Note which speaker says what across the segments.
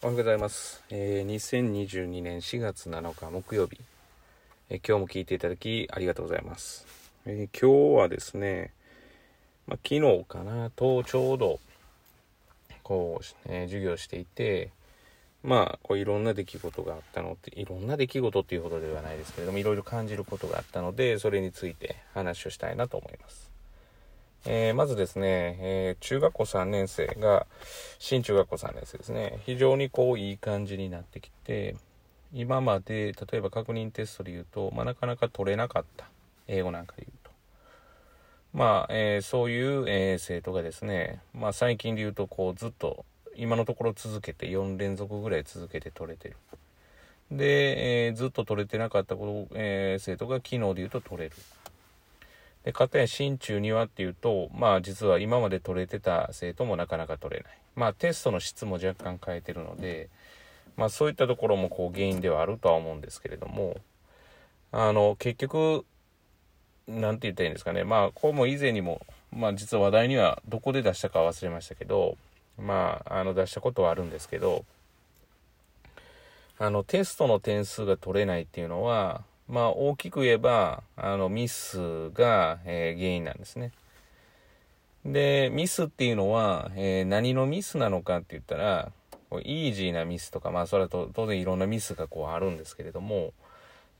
Speaker 1: おはようございます。えー、2022年4月7日木曜日、えー今日も聞いていただきありがとうございます。えー今日はですね、まあ、昨日かなとちょうどこう、え授業していて、まあこういろんな出来事があったのっていろんな出来事っていうほどではないですけれどもいろいろ感じることがあったのでそれについて話をしたいなと思います。えーまずですね、えー中学校3年生が、新中学校3年生ですね、非常にこういい感じになってきて、今まで、例えば確認テストで言うと、まあ、なかなか取れなかった。英語なんかで言うと。まあ、えーそういう、え生徒がですね、まあ最近で言うと、こうずっと、今のところ続けて、4連続ぐらい続けて取れてる。で、えずっと取れてなかった、え生徒が昨日で言うと取れる。で、かたや新中にはっていうと、まあ実は今まで取れてた生徒もなかなか取れない。まあテストの質も若干変えてるので、まあそういったところもこう原因ではあるとは思うんですけれども、あの、結局、なんて言ったらいいんですかね。まあこれも以前にも、まあ実は話題にはどこで出したか忘れましたけど、まああの出したことはあるんですけど、あのテストの点数が取れないっていうのは、まあ大きく言えば、あのミスが、えー原因なんですね。で、ミスっていうのは、えー何のミスなのかって言ったら、イージーなミスとか、まあそれはと当然いろんなミスがこうあるんですけれども、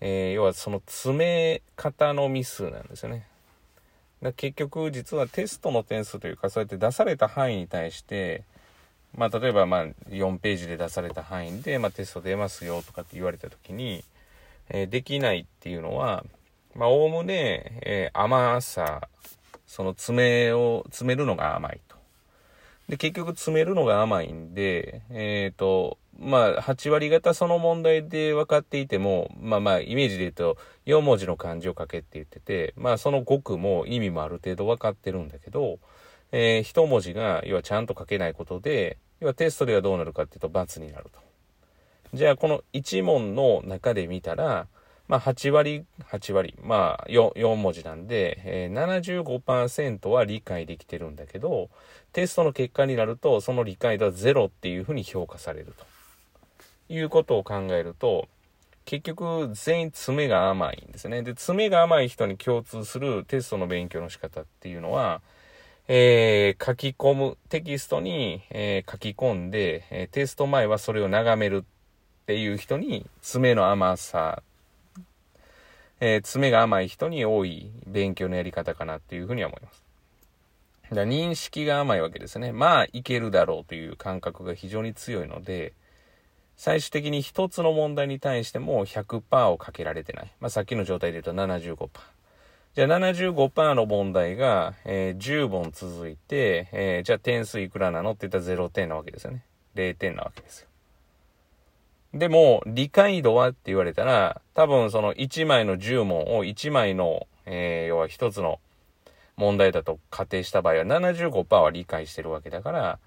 Speaker 1: えー要はその詰め方のミスなんですよね。だ結局実はテストの点数というか、そうやって出された範囲に対して、まあ例えばまあ4ページで出された範囲で、まあテスト出ますよとかって言われた時に、えできないっていうのは、まあ、おおむね、えー甘さ、その詰めを、詰めるのが甘いと。で、結局詰めるのが甘いんで、えっ、と、まあ、8割方その問題で分かっていても、まあまあ、イメージで言うと、4文字の漢字を書けって言ってて、まあ、その語句も意味もある程度分かってるんだけど、えー一文字が、要はちゃんと書けないことで、要はテストではどうなるかっていうと、×になると。じゃあこの1問の中で見たら、まあ8割、8割、まあ 4, 4文字なんで、えー75%は理解できてるんだけど、テストの結果になると、その理解度はゼロっていうふうに評価されると。いうことを考えると、結局全員詰めが甘いんですね。で、詰めが甘い人に共通するテストの勉強の仕方っていうのは、えー書き込む、テキストに、えー書き込んで、えテスト前はそれを眺めるっていう人に爪の甘さ、えー爪が甘い人に多い勉強のやり方かなっていうふうには思います。だ認識が甘いわけですね。まあいけるだろうという感覚が非常に強いので、最終的に一つの問題に対しても100%をかけられてない。まあさっきの状態で言うと75%。じゃあ75%の問題が、えー10本続いて、えーじゃあ点数いくらなのって言ったら0点なわけですよね。0点なわけですよ。でも、理解度はって言われたら、多分その1枚の10問を1枚の、えー要は一つの問題だと仮定した場合は75%は理解してるわけだから、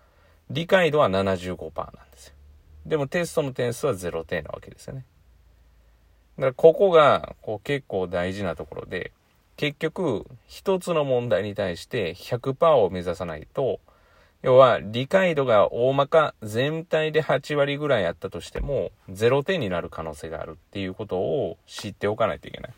Speaker 1: 理解度は75%なんですよ。でもテストの点数は0点なわけですよね。だからここがこう結構大事なところで、結局一つの問題に対して100%を目指さないと、要は理解度が大まか全体で8割ぐらいあったとしても0点になる可能性があるっていうことを知っておかないといけない。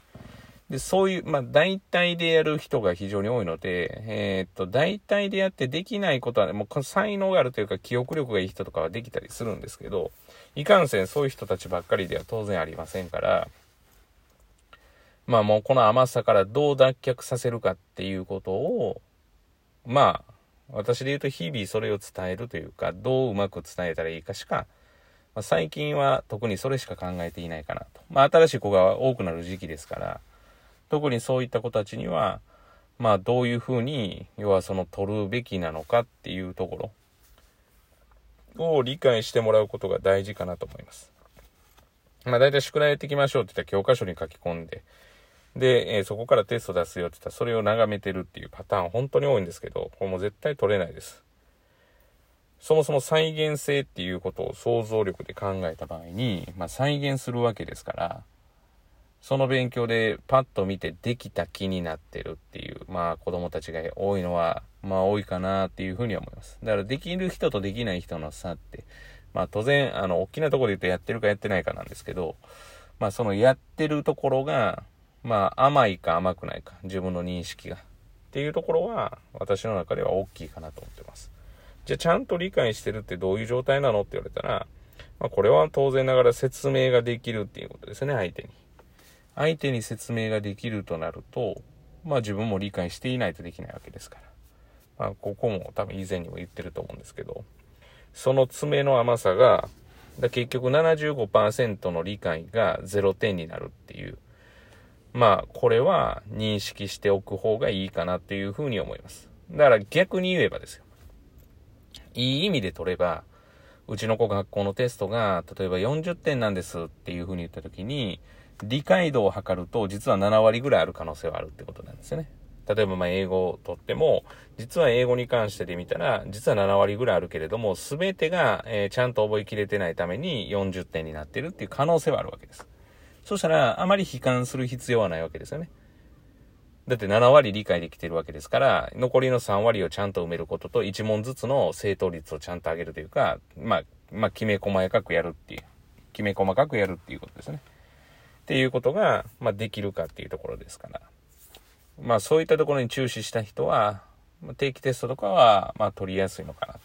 Speaker 1: で、そういう、まあ大体でやる人が非常に多いので、えーっと、大体でやってできないことは、もう才能があるというか記憶力がいい人とかはできたりするんですけど、いかんせんそういう人たちばっかりでは当然ありませんから、まあもうこの甘さからどう脱却させるかっていうことを、まあ、私で言うと日々それを伝えるというか、どううまく伝えたらいいかしか、まあ、最近は特にそれしか考えていないかなと。まあ新しい子が多くなる時期ですから、特にそういった子たちには、まあどういうふうに、要はその取るべきなのかっていうところを理解してもらうことが大事かなと思います。まあ大体宿題やっていきましょうって言ったら教科書に書き込んで、で、えそこからテスト出すよって言ったらそれを眺めてるっていうパターン本当に多いんですけど、これも絶対取れないです。そもそも再現性っていうことを想像力で考えた場合に、まあ再現するわけですから、その勉強でパッと見てできた気になってるっていう、まあ子供たちが多いのは、まあ多いかなっていうふうには思います。だからできる人とできない人の差って、まあ当然、あの、大きなところで言うとやってるかやってないかなんですけど、まあそのやってるところが、まあ甘いか甘くないか、自分の認識が。っていうところは、私の中では大きいかなと思ってます。じゃあちゃんと理解してるってどういう状態なのって言われたら、まあこれは当然ながら説明ができるっていうことですね、相手に。相手に説明ができるとなると、まあ自分も理解していないとできないわけですから。まあここも多分以前にも言ってると思うんですけど、その爪の甘さが、だ結局75%の理解が0点になるっていう。まあ、これは認識しておく方がいいかなっていうふうに思います。だから逆に言えばですよ。いい意味で取れば、うちの子学校のテストが、例えば40点なんですっていうふうに言った時に、理解度を測ると、実は7割ぐらいある可能性はあるってことなんですよね。例えばまあ英語をとっても、実は英語に関してで見たら、実は7割ぐらいあるけれども、すべてが、えー、ちゃんと覚えきれてないために40点になってるっていう可能性はあるわけです。そしたら、あまり悲観する必要はないわけですよね。だって7割理解できてるわけですから、残りの3割をちゃんと埋めることと、1問ずつの正答率をちゃんと上げるというか、まあ、まあ、きめ細かくやるっていう、きめ細かくやるっていうことですね。っていうことが、まあ、できるかっていうところですから。まあそういったところに注視した人は、定期テストとかは、まあ取りやすいのかなで。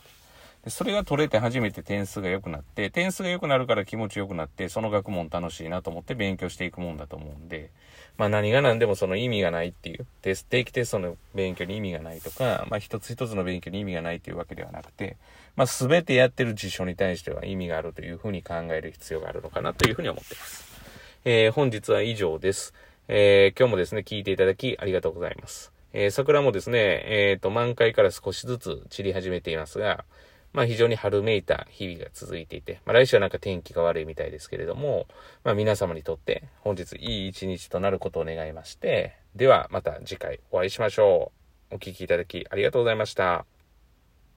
Speaker 1: それが取れて初めて点数が良くなって、点数が良くなるから気持ち良くなって、その学問楽しいなと思って勉強していくもんだと思うんで、まあ何が何でもその意味がないっていう、テス定期テストの勉強に意味がないとか、まあ一つ一つの勉強に意味がないというわけではなくて、まあ全てやってる辞書に対しては意味があるというふうに考える必要があるのかなというふうに思っています。えー、本日は以上です。えー、今日もですね、聞いていただきありがとうございます。えー、桜もですね、えっ、と、満開から少しずつ散り始めていますが、まあ非常に春めいた日々が続いていて、まあ来週はなんか天気が悪いみたいですけれども、まあ皆様にとって本日いい一日となることを願いまして、ではまた次回お会いしましょう。お聴きいただきありがとうございました。